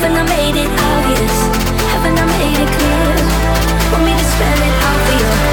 Haven't I made it obvious? Haven't I made it clear? Want me to spell it out for you?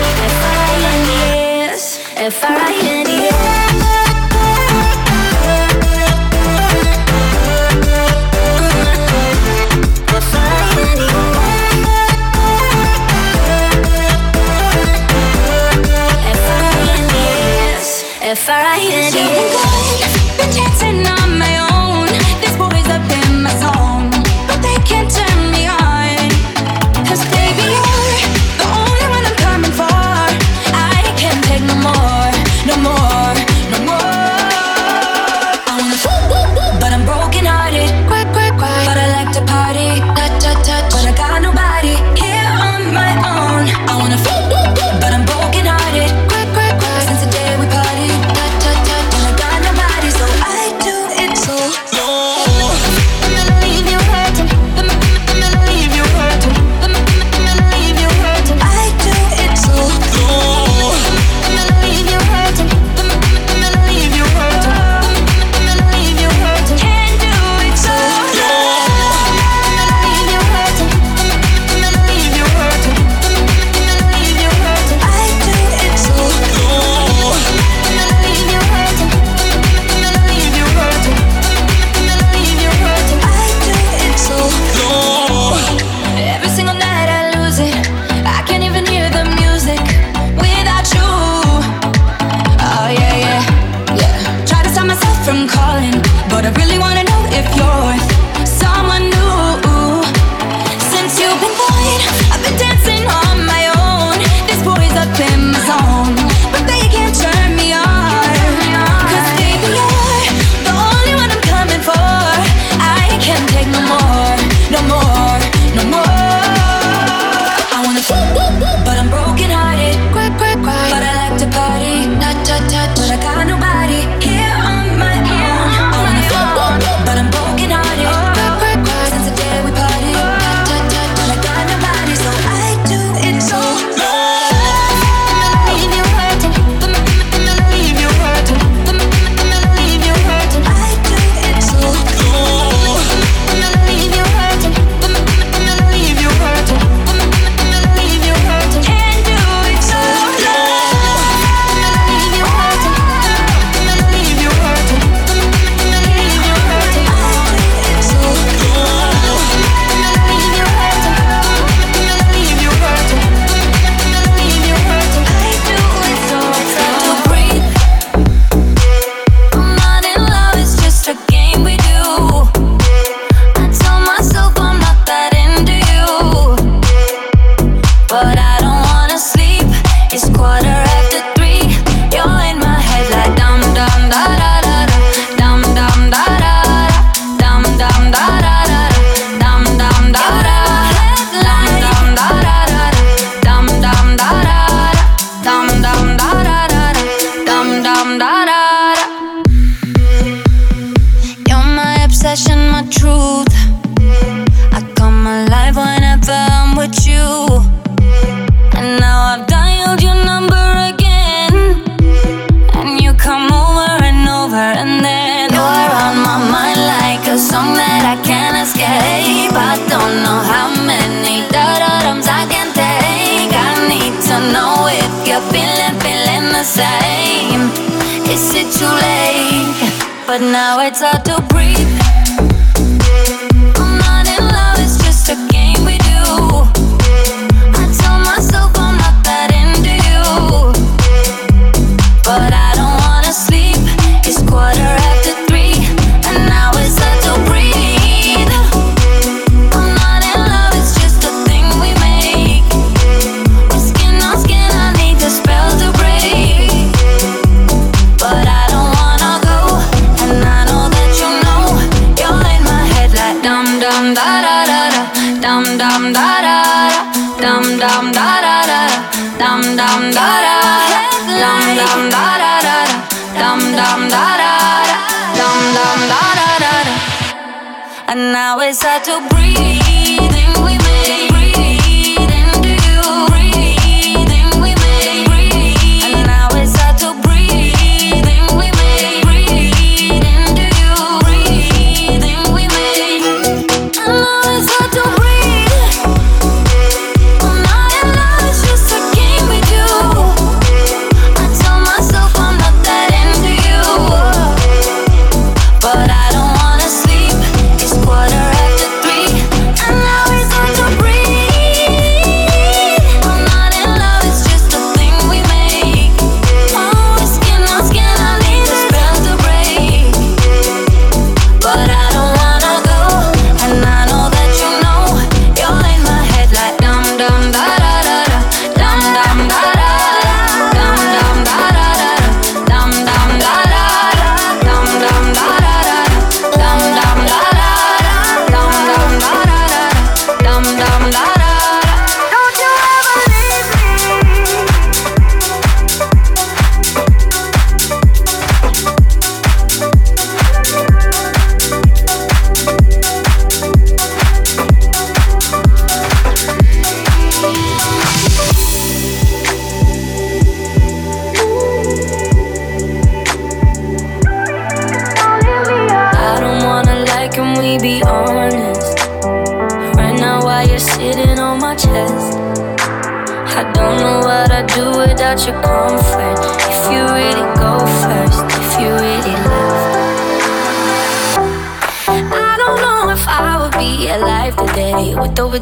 And now it's hard to breathe.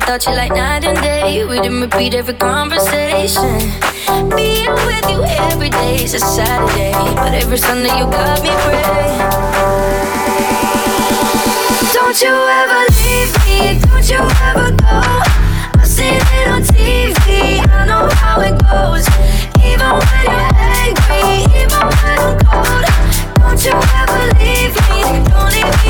Thought you like night and day. We didn't repeat every conversation. Being with you every day is a Saturday, but every Sunday you got me praying. Don't you ever leave me? Don't you ever go? I've seen it on TV. I know how it goes. Even when you're angry, even when I'm cold. Don't you ever leave me? Don't leave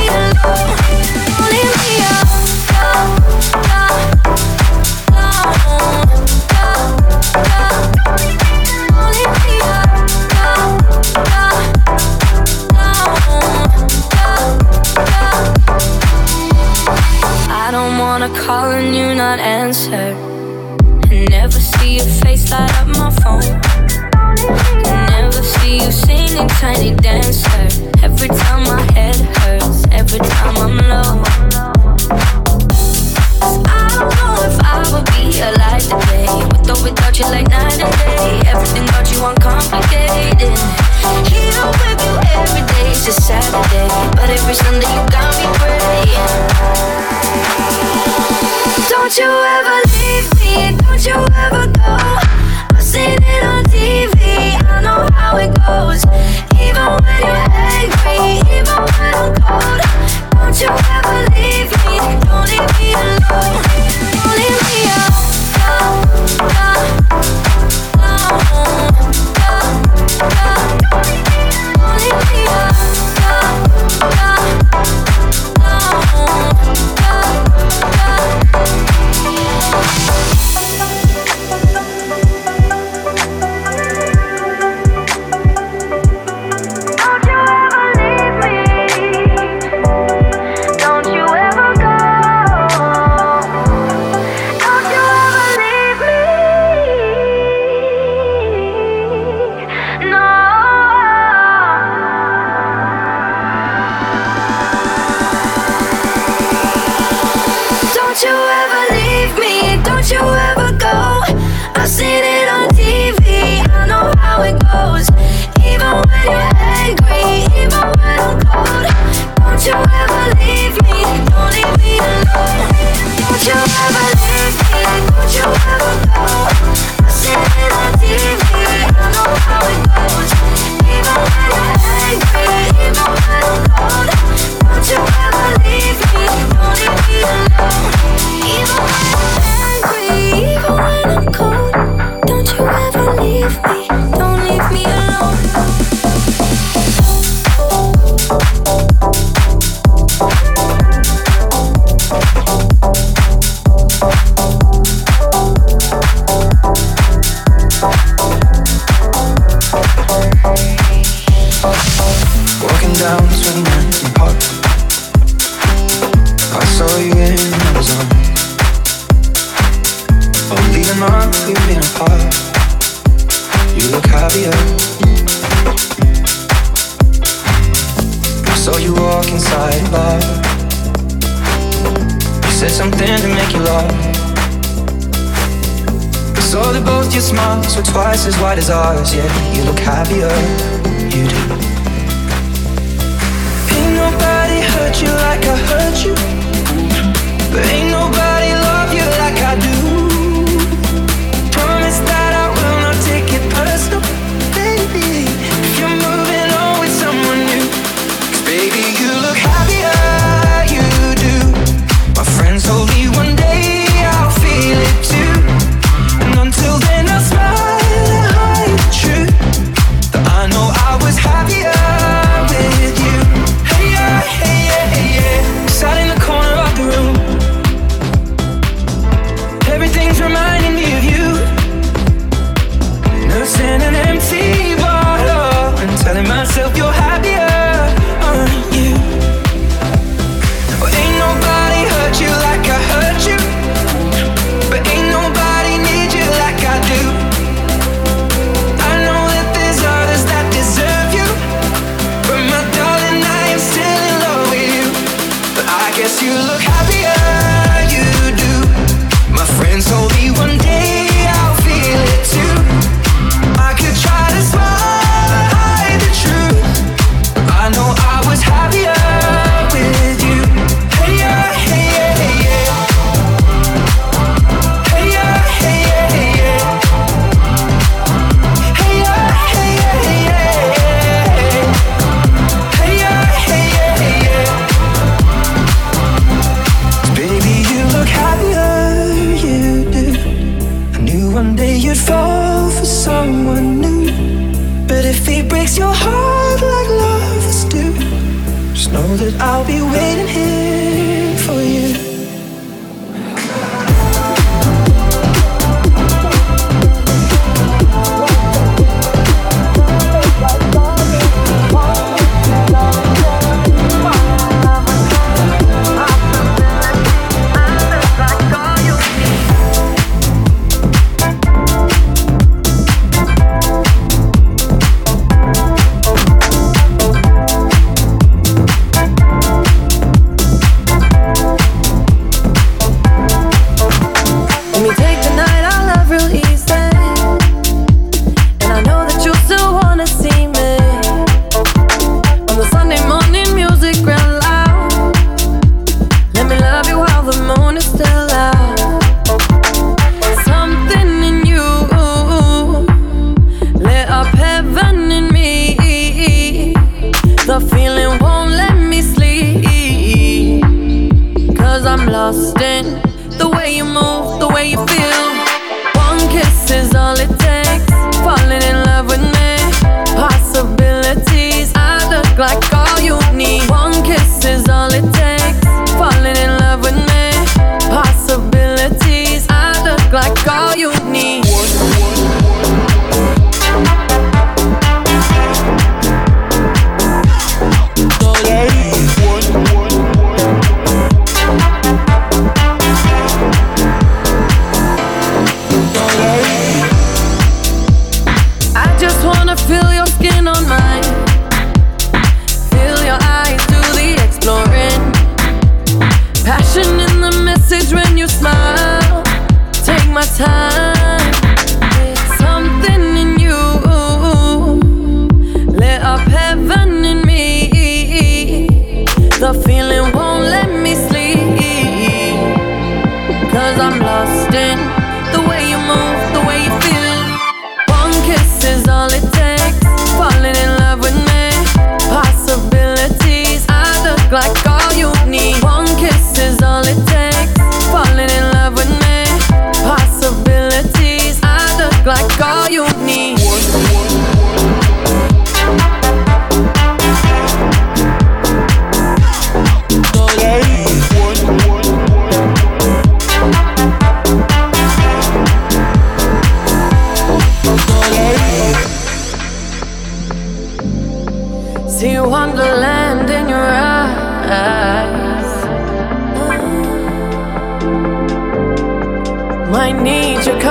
I'll be waiting here for you.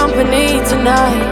company tonight.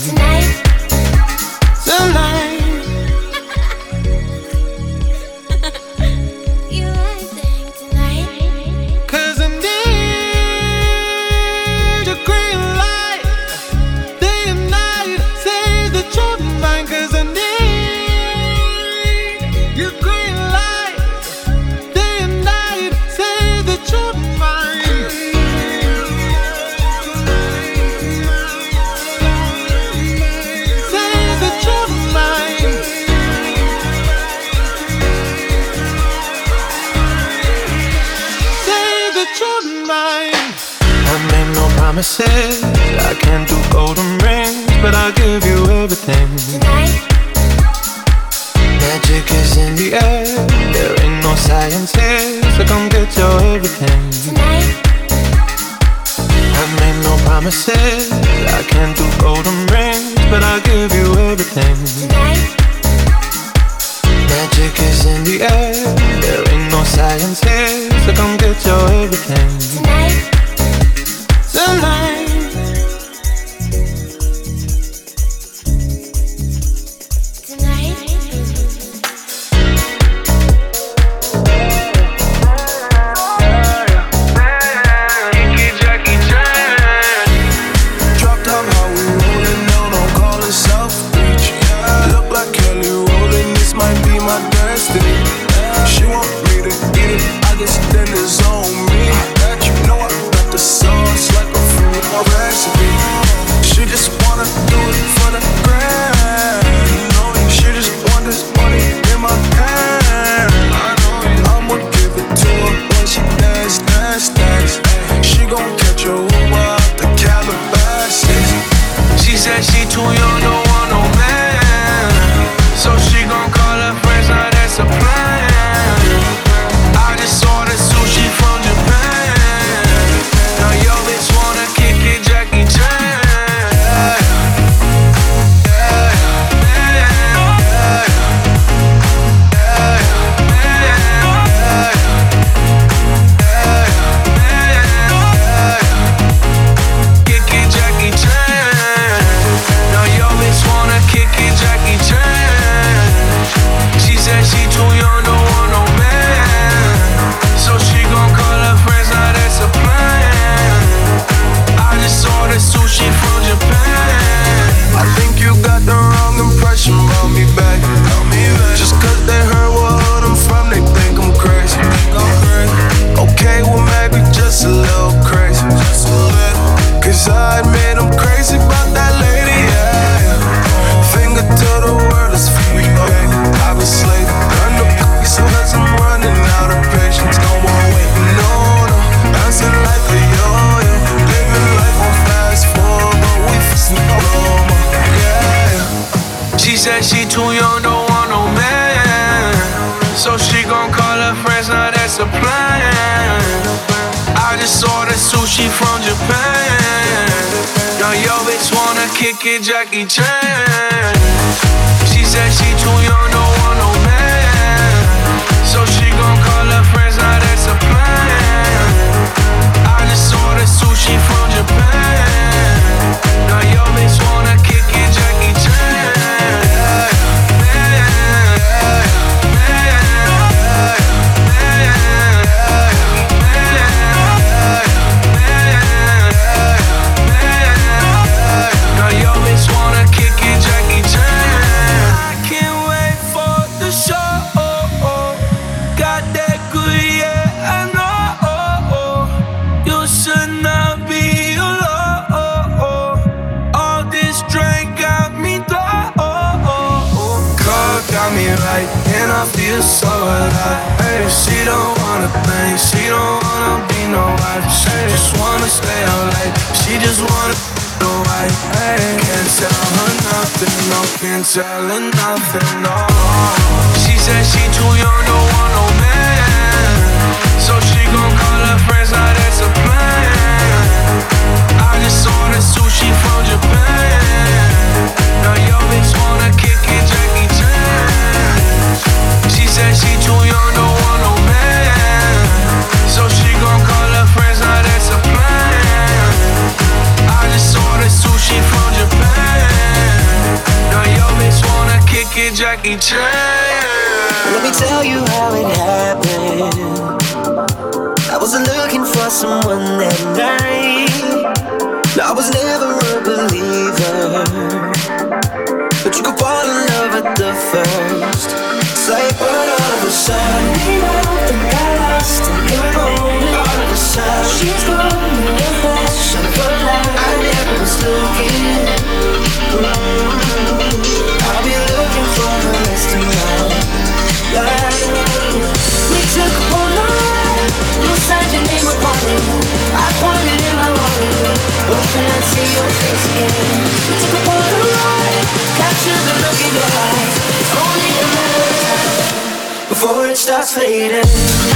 Starts fading.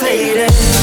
Fading.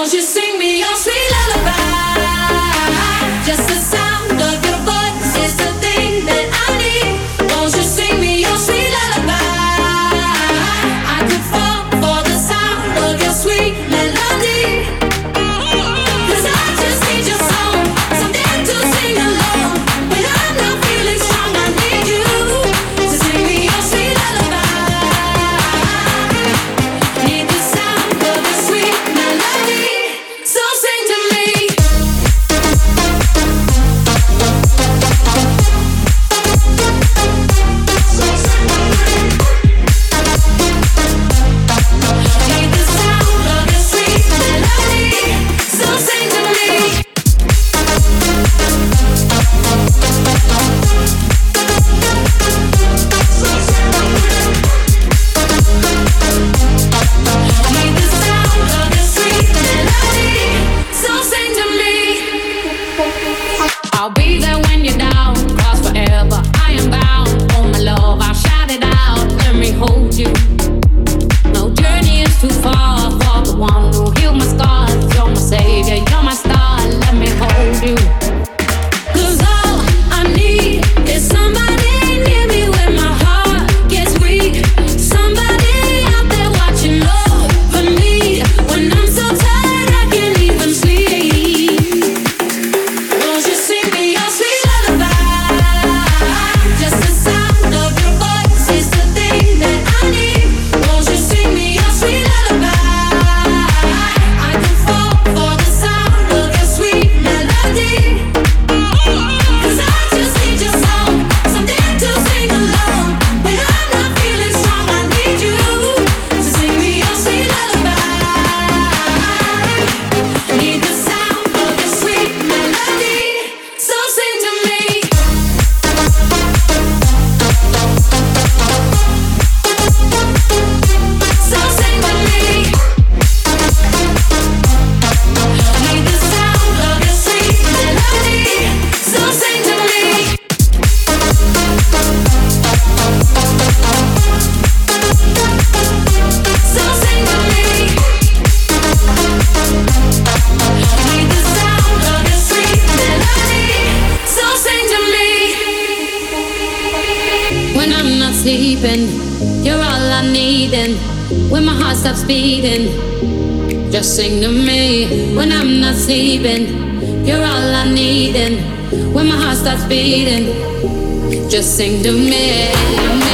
cause you see? Sleeping, you're all I need. And when my heart stops beating, just sing to me. When I'm not sleeping, you're all I need. And when my heart stops beating, just sing to me.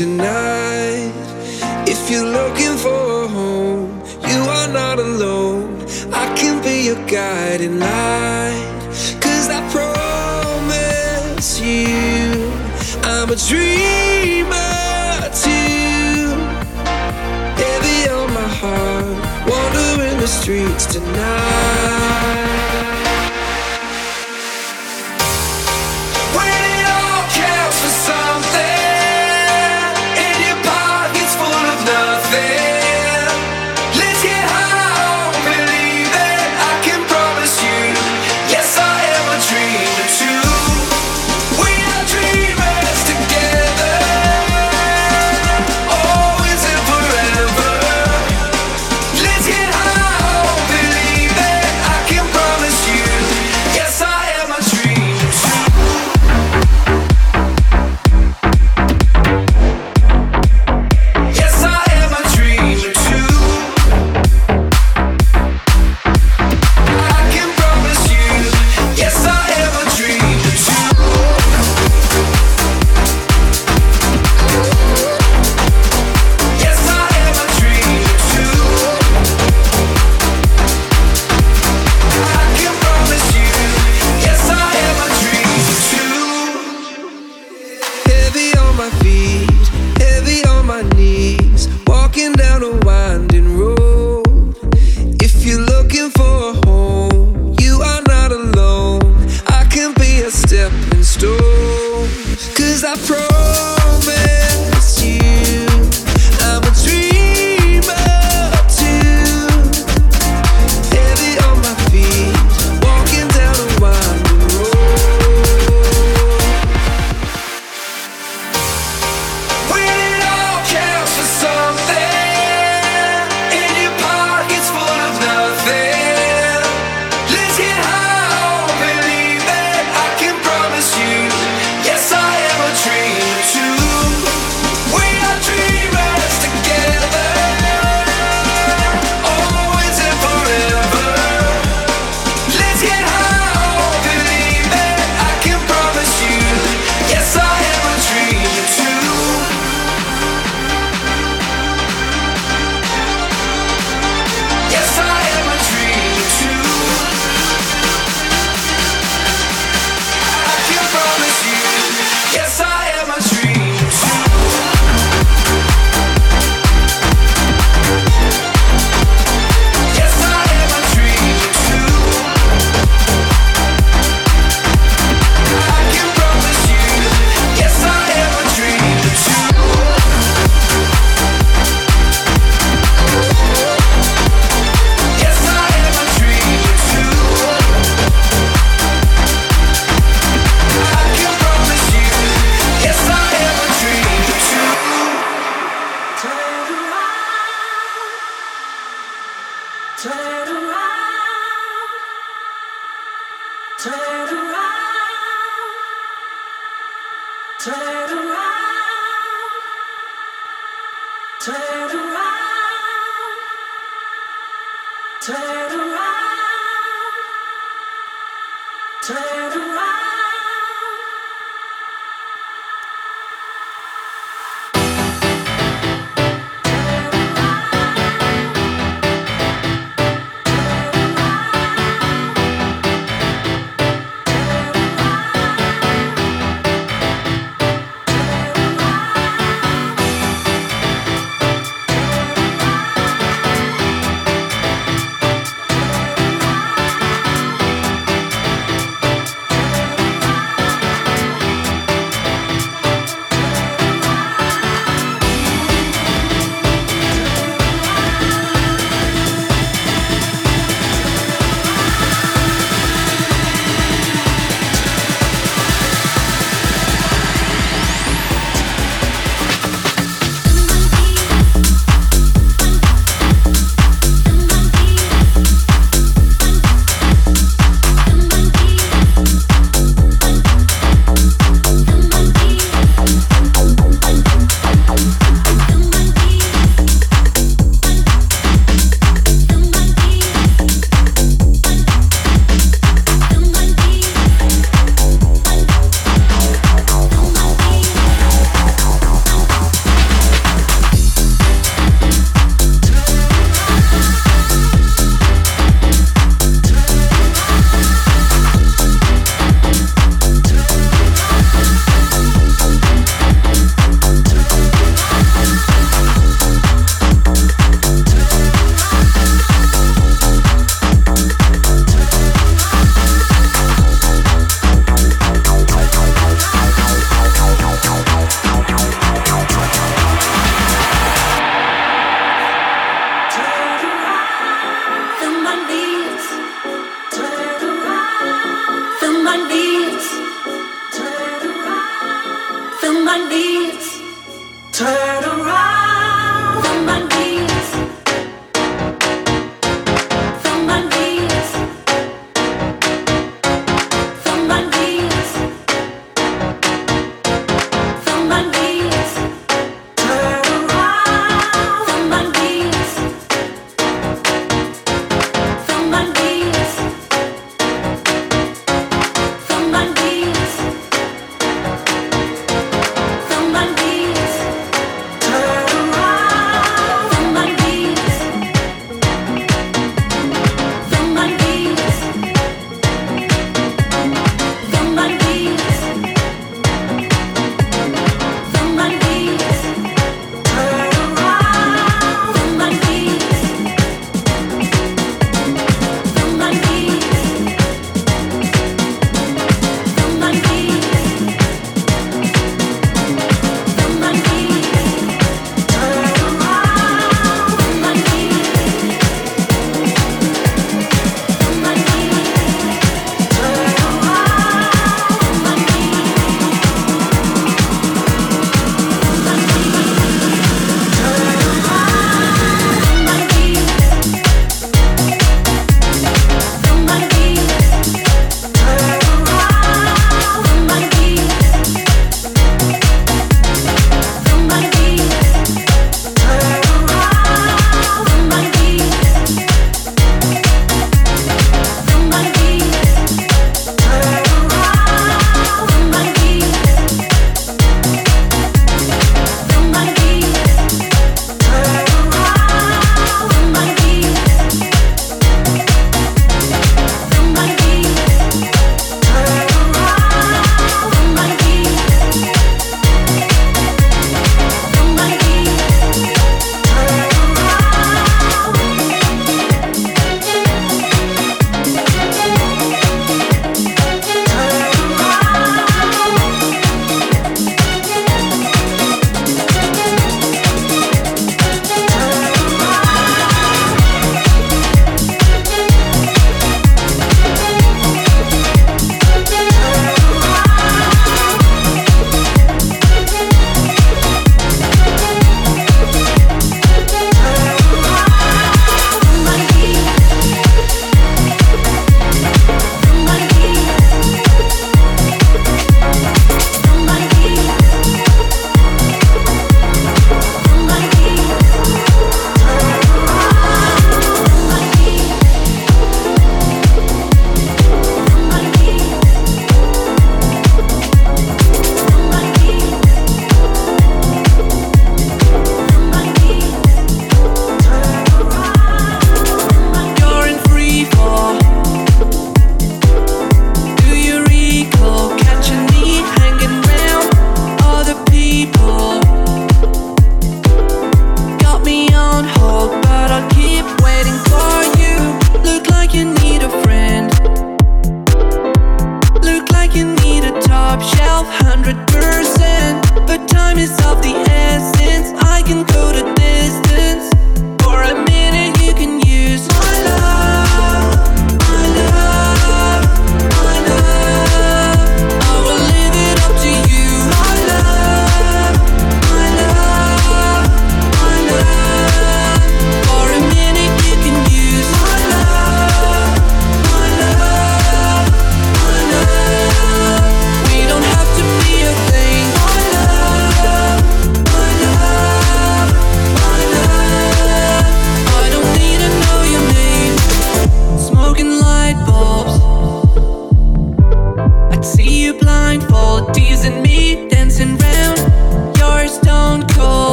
Yes,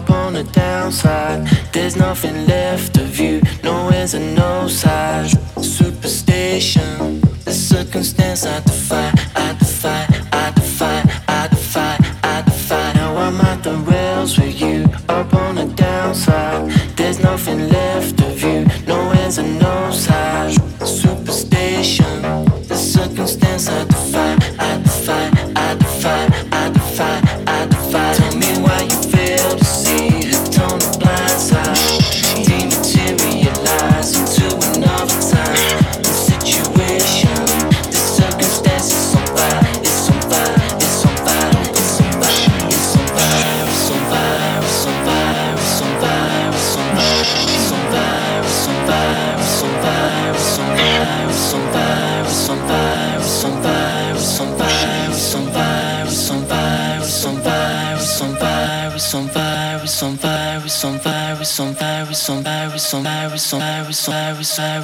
up on the downside. There's nothing left of you, no ends and no sides. Superstition, the circumstance I defy.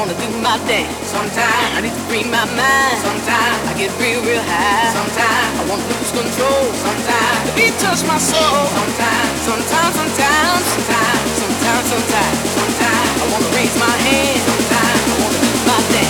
Wanna do my dance. Sometimes I need to free my mind. Sometimes I get real, real high. Sometimes I wanna lose control. Sometimes the beat touch my soul. Sometimes, sometimes, sometimes, sometimes, sometimes, sometimes, sometimes I wanna raise my hand. Sometimes I wanna do my dance.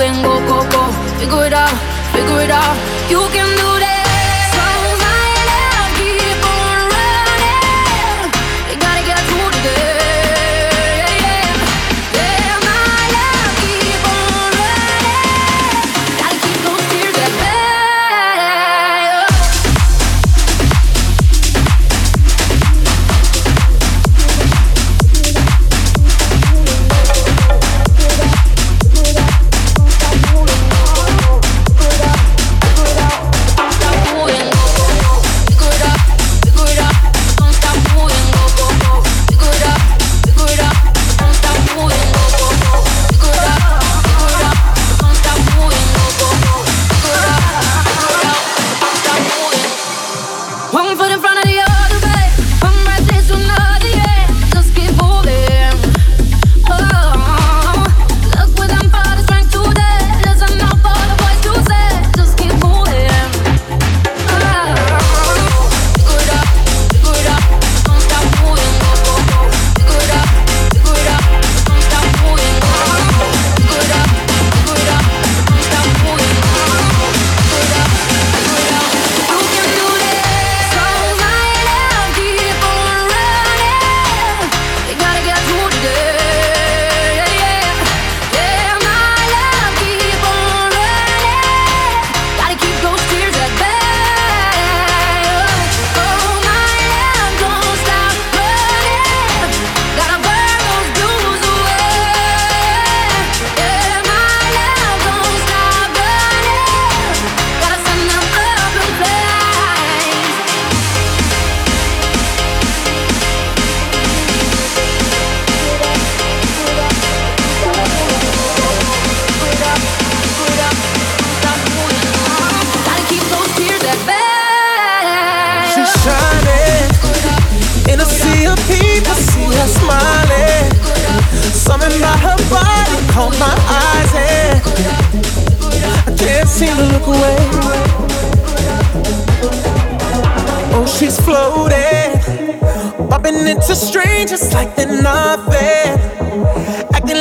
and go, go, go. Figure it out, figure it out. You can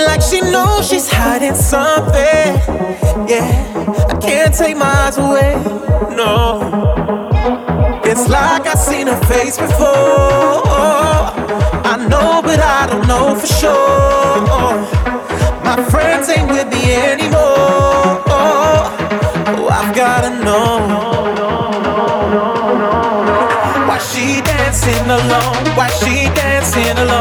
like she knows she's hiding something. Yeah, I can't take my eyes away. No, it's like I've seen her face before. I know, but I don't know for sure. My friends ain't with me anymore. Oh, I've gotta know. Why she dancing alone? Why she dancing alone?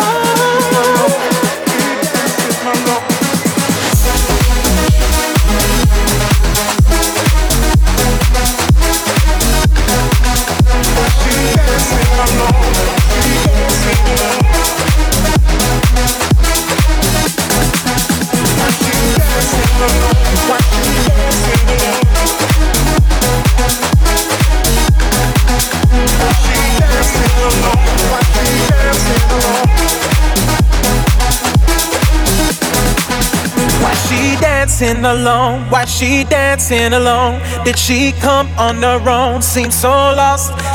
alone? Why she dancing alone? Did she come on her own? Seems so lost.